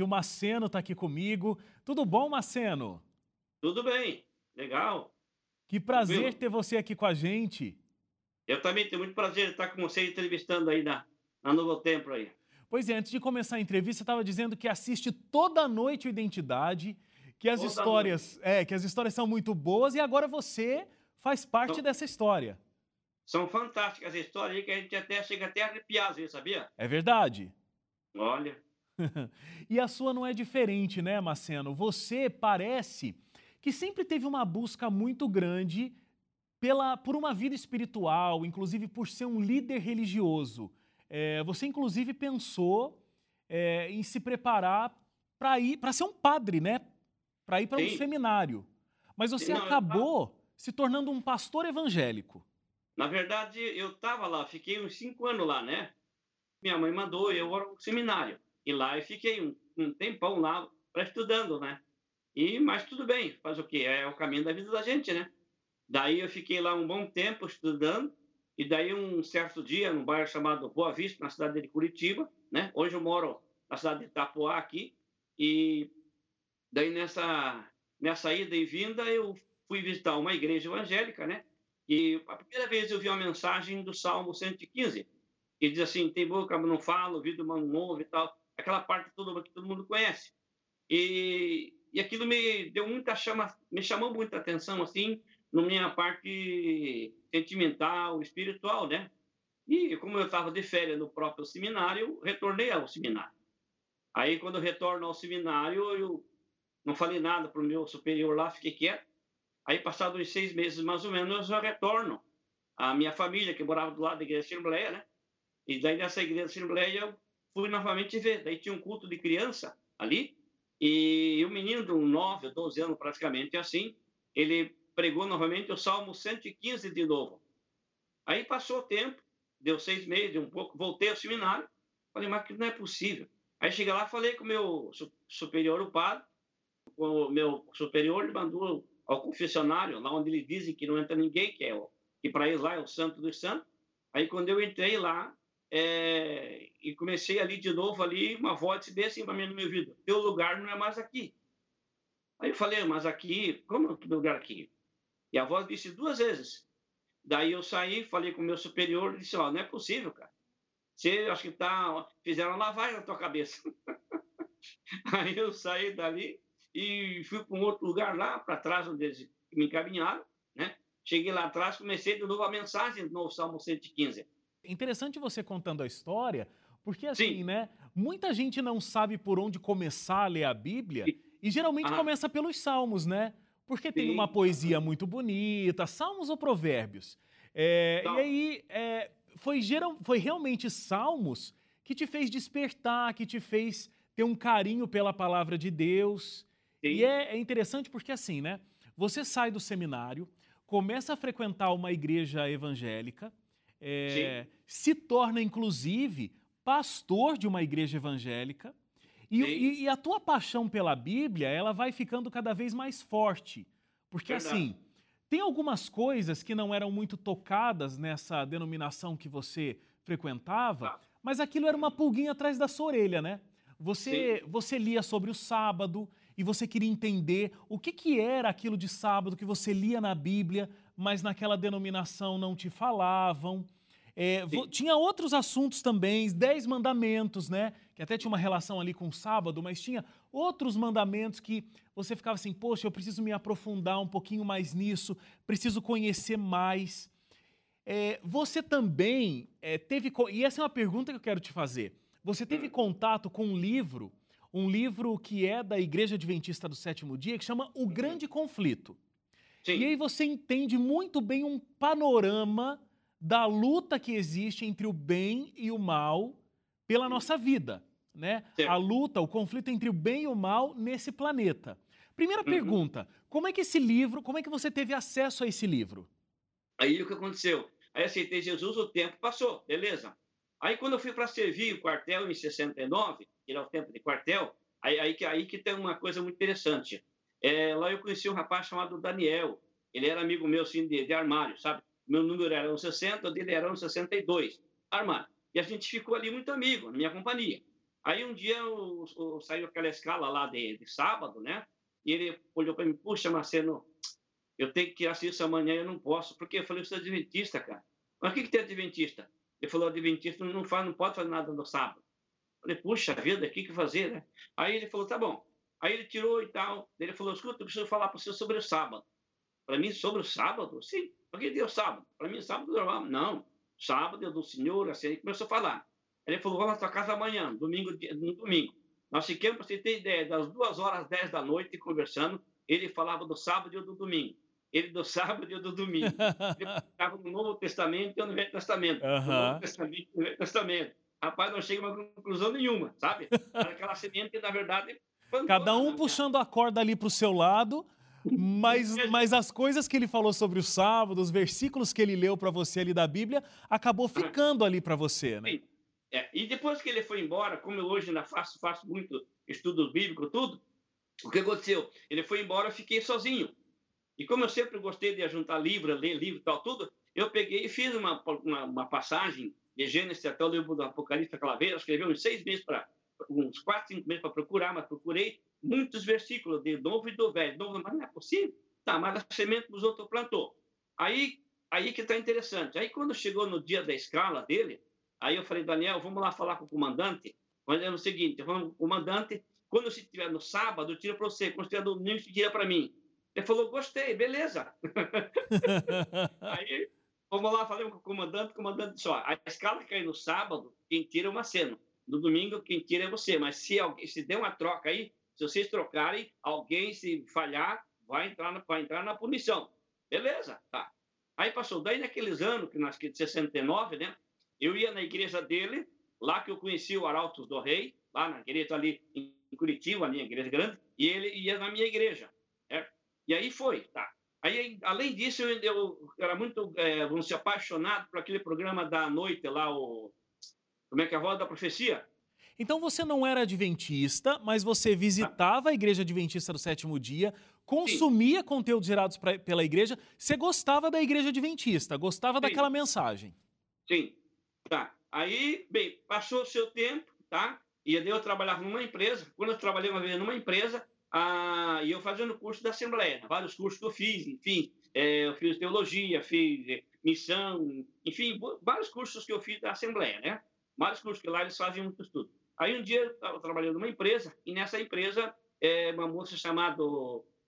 O Maceno está aqui comigo. Tudo bom, Maceno? Tudo bem, legal. Que prazer ter você aqui com a gente. Eu também tenho muito prazer de estar com você entrevistando aí na, na Novo Tempo aí. Pois é, antes de começar a entrevista, você estava dizendo que assiste toda noite o Identidade, que as toda histórias, noite. é, que as histórias são muito boas e agora você faz parte são, dessa história. São fantásticas as histórias aí que a gente até chega até a arrepiar sabia? É verdade. Olha. e a sua não é diferente, né, Maceno? Você parece que sempre teve uma busca muito grande pela, por uma vida espiritual, inclusive por ser um líder religioso. É, você, inclusive, pensou é, em se preparar para ir para ser um padre, né? Para ir para um seminário. Mas você não, acabou eu... se tornando um pastor evangélico. Na verdade, eu estava lá, fiquei uns cinco anos lá, né? Minha mãe mandou eu ao seminário. E lá eu fiquei um, um tempão lá para estudando, né? E, mas tudo bem, faz o quê? É o caminho da vida da gente, né? Daí eu fiquei lá um bom tempo estudando, e daí um certo dia, num bairro chamado Boa Vista, na cidade de Curitiba, né? Hoje eu moro na cidade de Itapuá aqui, e daí nessa, nessa ida e vinda eu fui visitar uma igreja evangélica, né? E a primeira vez eu vi uma mensagem do Salmo 115, que diz assim, tem boca, mas não fala, ouvido, mas não ouve e tal aquela parte toda que todo mundo conhece. E, e aquilo me deu muita chama, me chamou muita atenção assim, na minha parte sentimental, espiritual, né? E como eu estava de férias no próprio seminário, retornei ao seminário. Aí quando eu retorno ao seminário, eu não falei nada para o meu superior lá, fiquei quieto. Aí passados uns seis meses mais ou menos, eu retorno à minha família que morava do lado da igreja Assembleia, né? E daí nessa igreja Assembleia eu fui novamente ver. Daí tinha um culto de criança ali, e o menino de 9 ou 12 anos, praticamente assim, ele pregou novamente o Salmo 115 de novo. Aí passou o tempo, deu seis meses, um pouco, voltei ao seminário, falei, mas que não é possível. Aí cheguei lá, falei com o meu superior, o padre, o meu superior, ele mandou ao confessionário, lá onde eles dizem que não entra ninguém, que é o, que para eles lá é o santo dos santos. Aí quando eu entrei lá, é, e comecei ali de novo ali, uma voz disse bem assim para mim no meu ouvido, teu lugar não é mais aqui. Aí eu falei, mas aqui, como é o lugar aqui? E a voz disse duas vezes. Daí eu saí, falei com o meu superior, e disse, ó, não é possível, cara. Você, acho que tá, fizeram lavagem na tua cabeça. Aí eu saí dali e fui para um outro lugar lá, para trás, onde eles me encaminharam, né? Cheguei lá atrás, comecei de novo a mensagem no Salmo 115. Interessante você contando a história, porque assim, Sim. né? Muita gente não sabe por onde começar a ler a Bíblia e geralmente ah. começa pelos Salmos, né? Porque Sim. tem uma poesia muito bonita, Salmos ou Provérbios. É, e aí é, foi, geral, foi realmente Salmos que te fez despertar, que te fez ter um carinho pela palavra de Deus. Sim. E é, é interessante porque assim, né? Você sai do seminário, começa a frequentar uma igreja evangélica é, se torna, inclusive, pastor de uma igreja evangélica. E, e, e, a tua paixão pela Bíblia, ela vai ficando cada vez mais forte. Porque, Verdade. assim, tem algumas coisas que não eram muito tocadas nessa denominação que você frequentava, ah. mas aquilo era uma pulguinha atrás da sua orelha, né? Você, você lia sobre o sábado e você queria entender o que, que era aquilo de sábado que você lia na Bíblia, mas naquela denominação não te falavam. É, tinha outros assuntos também, dez mandamentos, né? Que até tinha uma relação ali com o sábado, mas tinha outros mandamentos que você ficava assim, poxa, eu preciso me aprofundar um pouquinho mais nisso, preciso conhecer mais. É, você também é, teve. E essa é uma pergunta que eu quero te fazer. Você teve contato com um livro, um livro que é da Igreja Adventista do Sétimo Dia, que chama O Grande Conflito. Sim. E aí você entende muito bem um panorama da luta que existe entre o bem e o mal pela nossa vida, né? A luta, o conflito entre o bem e o mal nesse planeta. Primeira uhum. pergunta, como é que esse livro, como é que você teve acesso a esse livro? Aí o que aconteceu? Aí aceitei Jesus, o tempo passou, beleza. Aí, quando eu fui para servir o quartel em 69, que era o tempo de quartel, aí, aí, que, aí que tem uma coisa muito interessante. É, lá eu conheci um rapaz chamado Daniel. Ele era amigo meu, assim, de, de armário, sabe? Meu número era 60, o dele era 62, armário. E a gente ficou ali muito amigo, na minha companhia. Aí um dia o, o, saiu aquela escala lá de, de sábado, né? E ele olhou para mim, puxa, Marcelo, eu tenho que assistir isso amanhã, eu não posso. Porque eu falei, você é adventista, cara. Mas o que, que tem adventista? Ele falou, adventista não, faz, não pode fazer nada no sábado. Eu falei, puxa vida, o que, que fazer, né? Aí ele falou, tá bom. Aí ele tirou e tal. Ele falou, escuta, eu preciso falar para você sobre o sábado. Para mim, sobre o sábado? Sim. Por que deu sábado? Para mim, sábado normal. Não. Sábado é do Senhor, assim. Ele começou a falar. Ele falou, vamos na tua casa amanhã, domingo, no domingo. Nós ficamos, para você ter ideia, das duas horas dez da noite conversando. Ele falava do sábado e do domingo. Ele do sábado e do domingo. Ele estava no Novo Testamento e no Velho Testamento. Uhum. No Novo Testamento e no Velho Testamento. Rapaz, não chega a uma conclusão nenhuma, sabe? Aquela semente que, na verdade, Cada um puxando a corda ali para o seu lado, mas, mas as coisas que ele falou sobre o sábado, os versículos que ele leu para você ali da Bíblia, acabou ficando ali para você, né? É, e depois que ele foi embora, como eu hoje ainda faço, faço muito estudos bíblicos, tudo, o que aconteceu? Ele foi embora, eu fiquei sozinho. E como eu sempre gostei de juntar livro, ler livro e tal, tudo, eu peguei e fiz uma, uma, uma passagem de Gênesis até o livro do Apocalipse aquela vez, escrevi uns seis meses para uns quatro, cinco meses para procurar, mas procurei muitos versículos de novo e do velho. Novo, mas não é possível. Tá, mas a semente dos outros plantou. Aí, aí que está interessante. Aí quando chegou no dia da escala dele, aí eu falei, Daniel, vamos lá falar com o comandante. Mas é o seguinte, vamos, comandante, quando você estiver no sábado, tira para você. Quando estiver no domingo, tira para mim. Ele falou, gostei, beleza. aí, vamos lá, falei com o comandante, o comandante disse, ó, a escala cai no sábado, quem tira é uma cena. No domingo, quem tira é você. Mas se, alguém, se der uma troca aí, se vocês trocarem, alguém se falhar, vai entrar na, vai entrar na punição. Beleza, tá. Aí passou, daí naqueles anos, que nós, de 69, né? Eu ia na igreja dele, lá que eu conheci o Arautos do Rei, lá na igreja ali em Curitiba, a minha igreja grande, e ele ia na minha igreja. Né? E aí foi, tá. Aí, além disso, eu, eu era muito, é, vamos dizer, apaixonado por aquele programa da noite lá, o como é que é a roda da profecia? Então você não era adventista, mas você visitava a igreja adventista do sétimo dia, consumia Sim. conteúdos gerados pra, pela igreja, você gostava da igreja adventista, gostava Sim. daquela mensagem. Sim, tá. Aí, bem, passou o seu tempo, tá? E eu trabalhava numa empresa. Quando eu trabalhei uma vez numa empresa, ah, e eu fazendo curso da Assembleia, vários cursos que eu fiz, enfim, é, eu fiz teologia, fiz é, missão, enfim, vários cursos que eu fiz da Assembleia, né? Vários cursos que lá eles fazem muito estudo. Aí um dia eu estava trabalhando numa empresa, e nessa empresa, é, uma moça chamada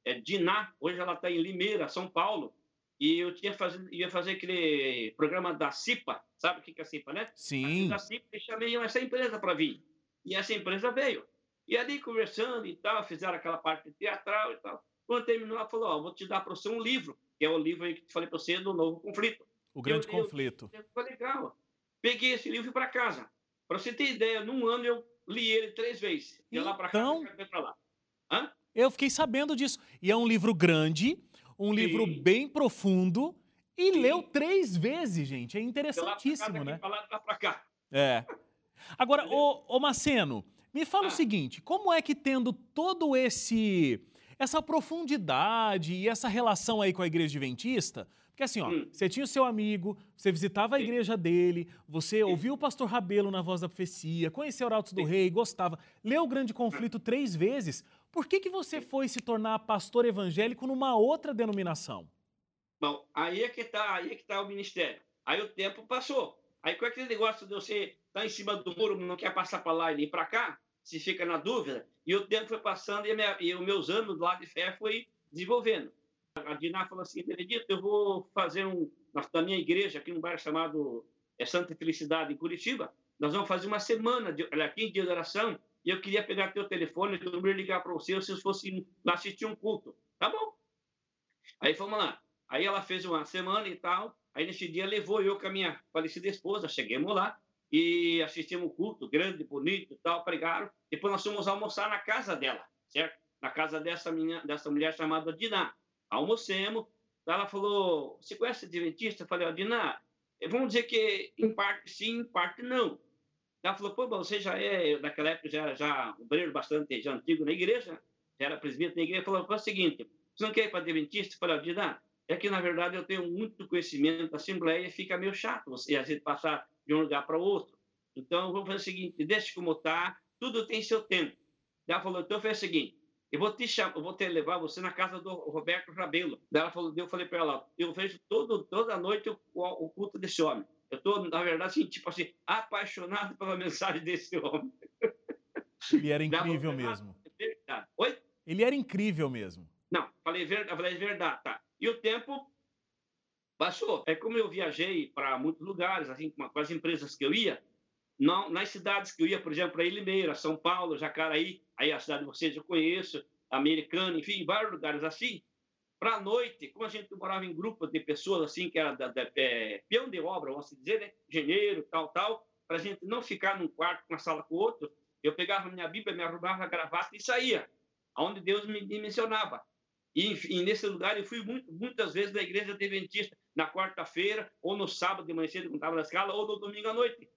é, Diná, hoje ela está em Limeira, São Paulo, e eu tinha fazer, ia fazer aquele programa da CIPA, sabe o que é a CIPA, né? Sim. Da CIPA, e chamei essa empresa para vir. E essa empresa veio. E ali conversando e tal, fizeram aquela parte teatral e tal. Quando terminou, ela falou: Ó, vou te dar para você um livro, que é o livro que te falei para você do Novo Conflito. O Grande eu, Conflito. Foi legal. Peguei esse livro para casa. Para você ter ideia, num ano eu li ele três vezes. Ia então, lá para cá, para lá. Hã? Eu fiquei sabendo disso. E é um livro grande, um Sim. livro bem profundo. E Sim. leu três vezes, gente. É interessantíssimo, cá, né? Pra lá, pra cá. É. Agora, ô, ô Maceno, me fala ah. o seguinte: como é que tendo todo esse essa profundidade e essa relação aí com a igreja adventista, porque assim, ó, hum. você tinha o seu amigo, você visitava a igreja dele, você Sim. ouviu o pastor Rabelo na voz da profecia, conheceu Arautos do Rei, gostava, leu o Grande Conflito três vezes. Por que, que você foi se tornar pastor evangélico numa outra denominação? Bom, aí é que está aí é que tá o ministério. Aí o tempo passou. Aí com aquele negócio de você estar tá em cima do muro, não quer passar para lá e nem para cá, se fica na dúvida, e o tempo foi passando e, minha, e os meus anos lá de fé foi desenvolvendo. A Diná falou assim, Benedito, eu vou fazer um, na minha igreja, aqui num bairro chamado é, Santa Felicidade, em Curitiba, nós vamos fazer uma semana, de, olha, 15 dias de oração, e eu queria pegar teu telefone, eu queria ligar para você, se fosse lá assistir um culto. Tá bom. Aí fomos lá. Aí ela fez uma semana e tal, aí nesse dia levou eu com a minha falecida esposa, chegamos lá, e assistimos um culto grande, bonito e tal, pregaram. Depois nós fomos almoçar na casa dela, certo? Na casa dessa, minha, dessa mulher chamada Diná almocemos. Ela falou: Você conhece Adventista? Eu falei: Adina, vamos dizer que em parte sim, em parte não. Ela falou: Pô, você já é, naquela época, já, já obreiro bastante já antigo na igreja, já era presidente da igreja. Falou: É o seguinte, você não quer ir para Adventista? Eu falei: Adina, é que na verdade eu tenho muito conhecimento da Assembleia e fica meio chato você às vezes passar de um lugar para outro. Então, vamos fazer o seguinte: deixe como está, tudo tem seu tempo. Ela falou, então foi o seguinte, eu vou te chamar, eu vou te levar você na casa do Roberto Rabelo. Ela falou, eu falei para ela, eu vejo todo, toda noite o, o, culto desse homem. Eu estou, na verdade, assim, tipo assim, apaixonado pela mensagem desse homem. Ele era incrível mesmo. Verdade. Oi? Ele era incrível mesmo. Não, falei verdade, falei verdade, tá. E o tempo passou. É como eu viajei para muitos lugares, assim, com as empresas que eu ia, não, nas cidades que eu ia, por exemplo, para Limeira, São Paulo, Jacaraí, aí a cidade de vocês eu conheço, Americana, enfim, vários lugares assim. Para a noite, como a gente morava em grupos de pessoas assim, que era da, da é, peão de obra, vamos dizer, né? engenheiro, tal, tal, para a gente não ficar num quarto, uma sala com o outro, eu pegava minha Bíblia, me arrumava a gravata e saía, aonde Deus me mencionava. E, e, nesse lugar eu fui muito, muitas vezes na igreja adventista, na quarta-feira, ou no sábado de manhã cedo, quando estava na escala, ou no domingo à noite.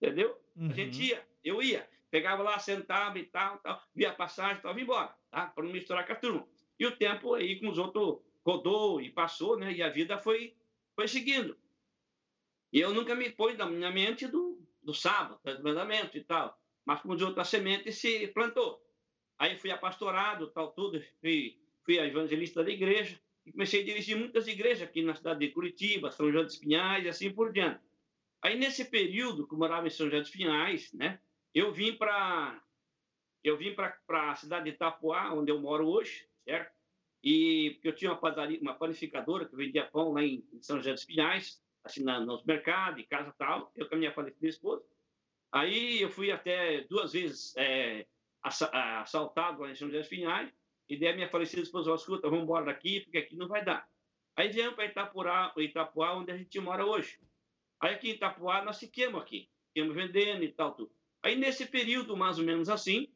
Entendeu? Uhum. A gente uhum. ia, eu ia, pegava lá, sentava e tal, tal via a passagem, tal, vim embora, tá? Para não misturar com a turma. E o tempo aí com os outros rodou e passou, né? E a vida foi, foi seguindo. E eu nunca me pôs na minha mente do, do sábado, do mandamento e tal. Mas como de outra semente se plantou. Aí fui apastorado, tal, tudo, fui, fui evangelista da igreja e comecei a dirigir muitas igrejas aqui na cidade de Curitiba, São João dos Pinhais e assim por diante. Aí, nesse período que eu morava em São José dos Pinhais, né, eu vim para eu vim para a cidade de Itapuá, onde eu moro hoje, certo? E eu tinha uma padaria, uma panificadora que vendia pão lá em, São José dos Pinhais, assim, na, nos mercados, em casa tal, eu com a minha falecida esposa. Aí eu fui até duas vezes é, assaltado lá em São José dos Pinhais, e daí a minha falecida esposa falou, escuta, vamos embora daqui, porque aqui não vai dar. Aí viemos para Itapuá, Itapuá, onde a gente mora hoje. Aí aqui em Itapuá nós fiquemos aqui, fiquemos vendendo e tal, tudo. Aí nesse período, mais ou menos assim,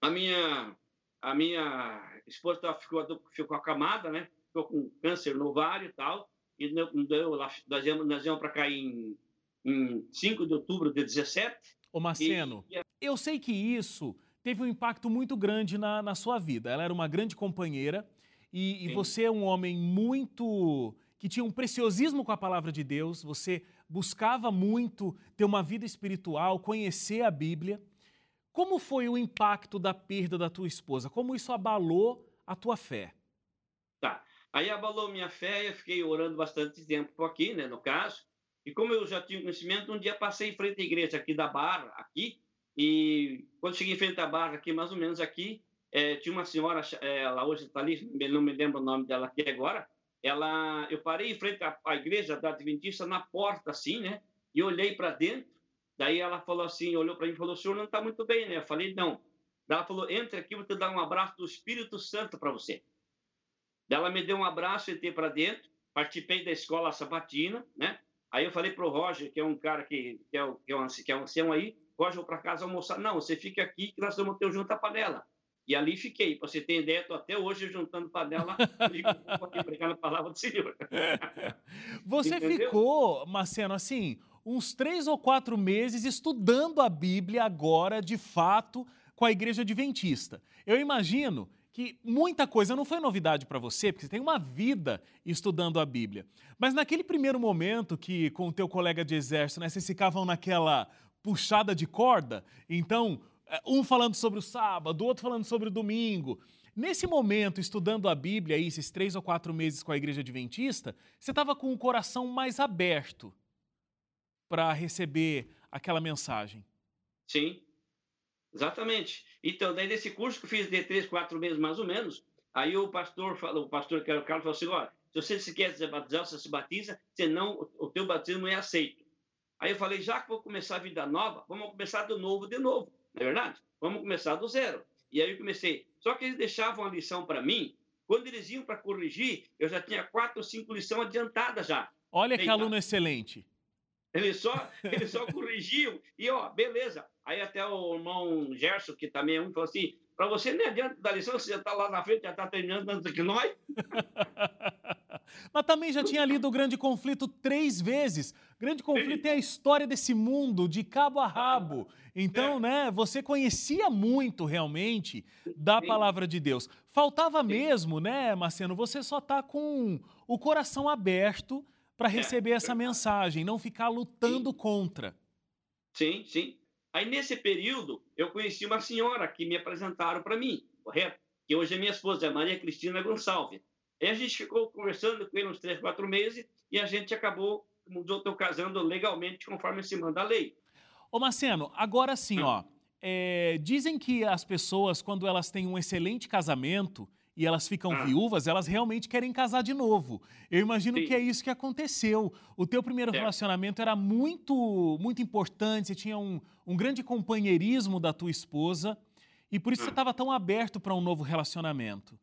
a minha, a minha esposa ficou, ficou acamada, né? Ficou com câncer no ovário e tal, e deu, nós íamos, nós íamos para cá em, em 5 de outubro de 17. Ô Marceno, e, eu sei que isso teve um impacto muito grande na, na sua vida. Ela era uma grande companheira e, e você é um homem muito que tinha um preciosismo com a palavra de Deus, você buscava muito ter uma vida espiritual, conhecer a Bíblia. Como foi o impacto da perda da tua esposa? Como isso abalou a tua fé? Tá. Aí abalou minha fé, eu fiquei orando bastante tempo aqui, né, no caso. E como eu já tinha conhecimento, um dia passei em frente à igreja aqui da Barra, aqui, e quando cheguei em frente à Barra, aqui, mais ou menos aqui, é, tinha uma senhora, é, ela hoje está ali, não me lembro o nome dela aqui agora, ela, eu parei em frente à, à igreja da Adventista na porta, assim, né? E olhei para dentro. Daí ela falou assim, olhou para mim e falou: "O senhor não está muito bem, né?" Eu falei: "Não." Daí ela falou: "Entre aqui, vou te dar um abraço do Espírito Santo para você." Daí ela me deu um abraço, entrei para dentro, participei da escola sabatina, né? Aí eu falei para o Roger, que é um cara que, que, é, que, é um, que é um ancião aí, Roger, vou para casa almoçar. Não, você fica aqui que nós vamos ter junto a panela. E ali fiquei. Para você ter ideia, estou até hoje juntando panela e pregando a palavra do Senhor. Você Entendeu? ficou, Marcelo, assim, uns três ou quatro meses estudando a Bíblia agora, de fato, com a igreja adventista. Eu imagino que muita coisa não foi novidade para você, porque você tem uma vida estudando a Bíblia. Mas naquele primeiro momento que com o teu colega de exército, né, vocês ficavam naquela puxada de corda, então um falando sobre o sábado, outro falando sobre o domingo. Nesse momento, estudando a Bíblia, esses três ou quatro meses com a igreja adventista, você estava com o coração mais aberto para receber aquela mensagem. Sim, exatamente. Então, daí nesse curso que eu fiz de três, quatro meses mais ou menos, aí o pastor falou, o pastor que era o Carlos falou assim, olha, se você se quer se batizar, você se batiza, senão o teu batismo é aceito. Aí eu falei, já que vou começar a vida nova, vamos começar do novo de novo não é verdade? Vamos começar do zero. E aí eu comecei. Só que eles deixavam a lição para mim, quando eles iam para corrigir, eu já tinha quatro ou cinco lições adiantadas já. Olha que aluno excelente. Eles só, eles só corrigiam e, ó, beleza. Aí até o irmão Gerson, que também é um, falou assim, para você nem adianta da lição, você já está lá na frente, já está terminando antes que nós. Mas também já tinha lido o Grande Conflito três vezes. Grande Conflito é a história desse mundo, de cabo a rabo. Então, né, você conhecia muito realmente da palavra de Deus. Faltava mesmo, né, Marceno, você só tá com o coração aberto para é, receber essa mensagem, não ficar lutando contra. Sim, sim. Aí, nesse período, eu conheci uma senhora que me apresentaram para mim, correto? Que hoje é minha esposa, é Maria Cristina Gonçalves. Aí a gente ficou conversando com ele uns três, quatro meses e a gente acabou, casando legalmente conforme se manda a lei. Ô Marceno, agora sim, hum. ó, é, dizem que as pessoas, quando elas têm um excelente casamento e elas ficam ah. viúvas, elas realmente querem casar de novo. Eu imagino Sim. que é isso que aconteceu. O teu primeiro é. relacionamento era muito, muito importante, você tinha um, um grande companheirismo da tua esposa e por isso ah. você estava tão aberto para um novo relacionamento.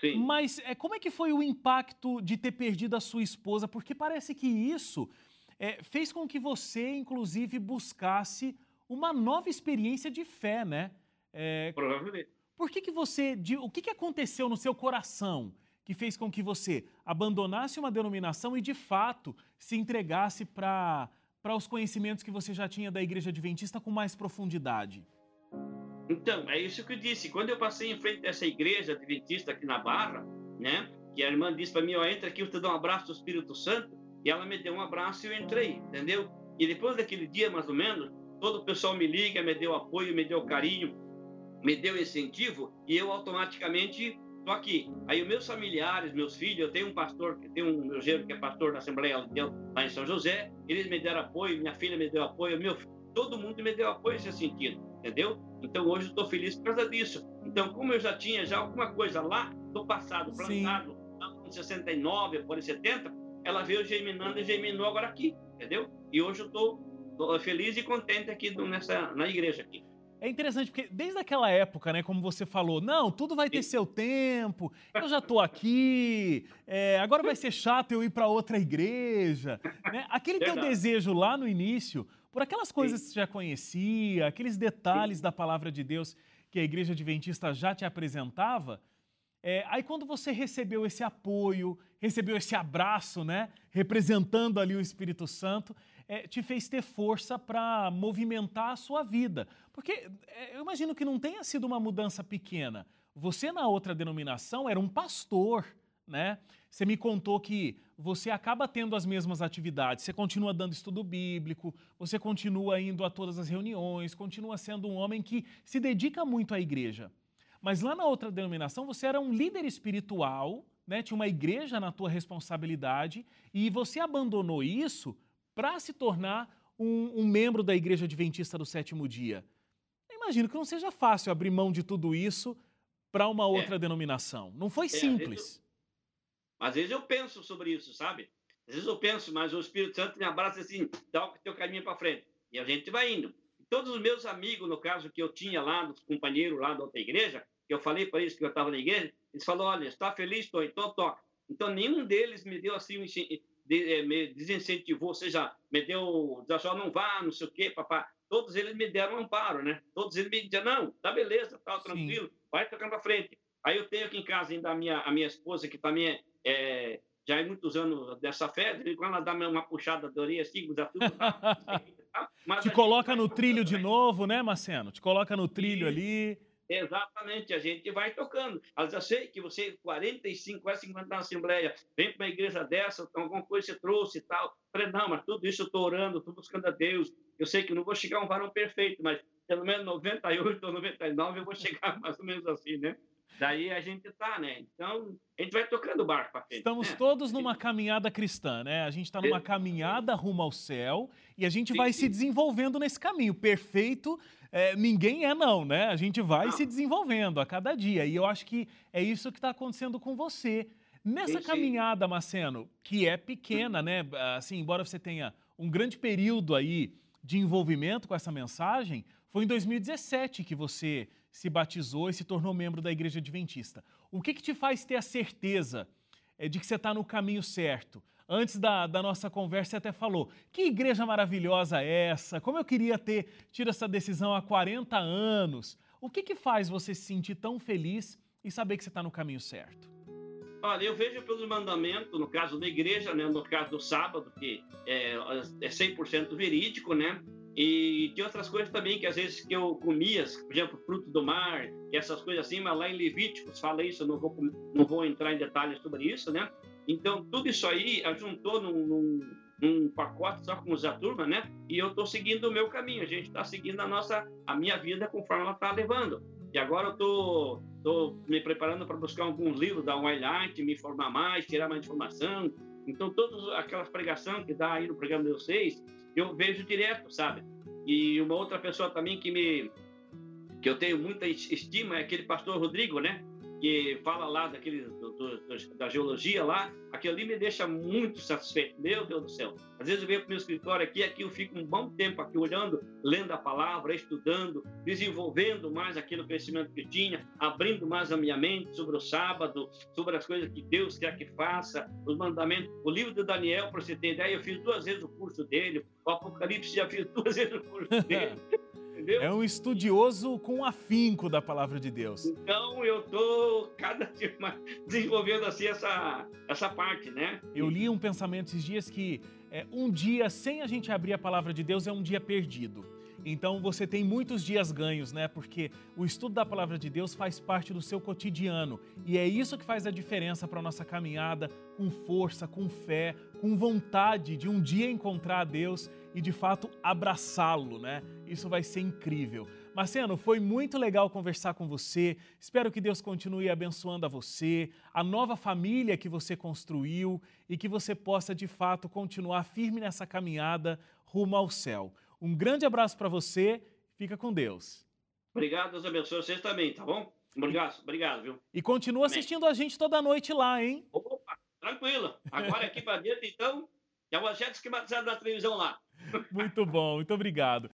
Sim. Mas é, como é que foi o impacto de ter perdido a sua esposa? Porque parece que isso é, fez com que você, inclusive, buscasse uma nova experiência de fé, né? É, Provavelmente. Por que, que você. De, o que, que aconteceu no seu coração que fez com que você abandonasse uma denominação e, de fato, se entregasse para os conhecimentos que você já tinha da Igreja Adventista com mais profundidade? Então, é isso que eu disse. Quando eu passei em frente dessa igreja adventista aqui na Barra, né? Que a irmã disse para mim, ó, entra aqui, eu te dou um abraço do Espírito Santo. E ela me deu um abraço e eu entrei, entendeu? E depois daquele dia, mais ou menos, todo o pessoal me liga, me deu apoio, me deu carinho, me deu incentivo e eu automaticamente estou aqui. Aí os meus familiares, meus filhos, eu tenho um pastor, tenho um meu genro que é pastor da Assembleia de lá em São José, eles me deram apoio, minha filha me deu apoio, meu todo mundo me deu apoio nesse sentido, entendeu? Então hoje eu estou feliz por causa disso. Então como eu já tinha já alguma coisa lá do passado plantado, em 69, por 70, ela veio germinando e germinou agora aqui, entendeu? E hoje eu estou feliz e contente aqui nessa, na igreja aqui. É interessante porque desde aquela época, né, como você falou, não, tudo vai ter seu tempo, eu já estou aqui, é, agora vai ser chato eu ir para outra igreja. Né? Aquele teu desejo lá no início, por aquelas coisas Sim. que você já conhecia, aqueles detalhes Sim. da palavra de Deus que a igreja adventista já te apresentava, é, aí quando você recebeu esse apoio, recebeu esse abraço, né, representando ali o Espírito Santo, é, te fez ter força para movimentar a sua vida. Porque é, eu imagino que não tenha sido uma mudança pequena. Você, na outra denominação, era um pastor, né? Você me contou que você acaba tendo as mesmas atividades, você continua dando estudo bíblico, você continua indo a todas as reuniões, continua sendo um homem que se dedica muito à igreja. Mas lá na outra denominação, você era um líder espiritual, né? tinha uma igreja na tua responsabilidade, e você abandonou isso para se tornar um, um, membro da Igreja Adventista do Sétimo Dia. Eu imagino que não seja fácil abrir mão de tudo isso para uma é. outra é. denominação. Não foi é, simples. Às vezes, eu, penso sobre isso, sabe? Às vezes eu penso, mas o Espírito Santo me abraça assim, dá o teu caminho para frente. E a gente vai indo. Todos os meus amigos, no caso que eu tinha lá, dos companheiros lá da outra igreja, que eu falei para eles que eu estava na igreja, eles falaram, olha, está feliz? Estou, então toca. Então nenhum deles me deu assim é, me desincentivou, ou seja, me deu, só não vá, não sei o quê, papá. Todos eles me deram um amparo, né? Todos eles me diziam, não, tá beleza, tá tranquilo, Sim. vai tocando para frente. Aí eu tenho aqui em casa ainda a minha, a minha esposa, que também é, é já há muitos anos dessa fé, quando ela dá uma puxada de orelha assim, usa tudo. Tá? Mas Te coloca no trilho de novo, né, Marceno? Te coloca no trilho ali. Exatamente, a gente vai tocando. Mas eu sei que você, 45, quase 50 na Assembleia, vem para uma igreja dessa, então alguma coisa você trouxe e tal. falei, não, mas tudo isso eu estou orando, estou buscando a Deus. Eu sei que não vou chegar a um varão perfeito, mas pelo menos 98 ou 99 eu vou chegar mais ou menos assim, né? Daí a gente tá, né? Então, a gente vai tocando o barco para frente. Estamos né? todos numa caminhada cristã, né? A gente está numa caminhada rumo ao céu e a gente sim, vai sim. se desenvolvendo nesse caminho. Perfeito, é, ninguém é não, né? A gente vai não. se desenvolvendo a cada dia. E eu acho que é isso que está acontecendo com você. Nessa sim, caminhada, Maceno, que é pequena, né? Assim, embora você tenha um grande período aí de envolvimento com essa mensagem, foi em 2017 que você se batizou e se tornou membro da Igreja Adventista. O que, que te faz ter a certeza é, de que você está no caminho certo? Antes da, da, nossa conversa, você até falou: que igreja maravilhosa é essa? Como eu queria ter tido essa decisão há 40 anos. O que, que faz você se sentir tão feliz e saber que você está no caminho certo? Olha, eu vejo pelo mandamento, no caso da igreja, né, no caso do sábado, que é, é 100% verídico, né? E tem outras coisas também que às vezes que eu comia, por exemplo, fruto do mar, essas coisas assim, mas lá em Levíticos fala isso, eu não vou, não vou entrar em detalhes sobre isso, né? Então, tudo isso aí ajuntou num, num, um pacote só com a turma, né? E eu estou seguindo o meu caminho. A gente está seguindo a nossa, a minha vida conforme ela está levando. E agora eu estou tô, tô me preparando para buscar alguns livros da Wildlight, me informar mais, tirar mais informação. Então, todas aquelas pregações que dá aí no programa de vocês, eu vejo direto, sabe? E uma outra pessoa também que me que eu tenho muita estima é aquele pastor Rodrigo, né? Que fala lá daquele, do, do, da geologia lá, aquilo ali me deixa muito satisfeito. Meu Deus do céu. Às vezes eu venho para o meu escritório aqui, aqui eu fico um bom tempo aqui olhando, lendo a palavra, estudando, desenvolvendo mais aquele conhecimento que tinha, abrindo mais a minha mente sobre o sábado, sobre as coisas que Deus quer que faça, os mandamentos. O livro de Daniel, para você ter ideia, eu fiz duas vezes o curso dele, o Apocalipse já fiz duas vezes o curso dele entendeu? É um estudioso com afinco da palavra de Deus. Então eu tô cada dia mais desenvolvendo assim essa, essa parte, né? Eu li um pensamento esses dias que é, um dia sem a gente abrir a palavra de Deus é um dia perdido. Então você tem muitos dias ganhos, né? Porque o estudo da palavra de Deus faz parte do seu cotidiano e é isso que faz a diferença para a nossa caminhada com força, com fé, com vontade de um dia encontrar a Deus e de fato abraçá-lo, né? Isso vai ser incrível. Marciano, foi muito legal conversar com você. Espero que Deus continue abençoando a você, a nova família que você construiu e que você possa de fato continuar firme nessa caminhada rumo ao céu. Um grande abraço para você. Fica com Deus. Obrigado, Deus abençoe vocês também, tá bom? Obrigado, obrigado, viu? E continua Amém. assistindo a gente toda noite lá, hein? Opa, tranquilo. Agora aqui para dentro, então, já vou já esquematizado na televisão lá. Muito bom, muito obrigado.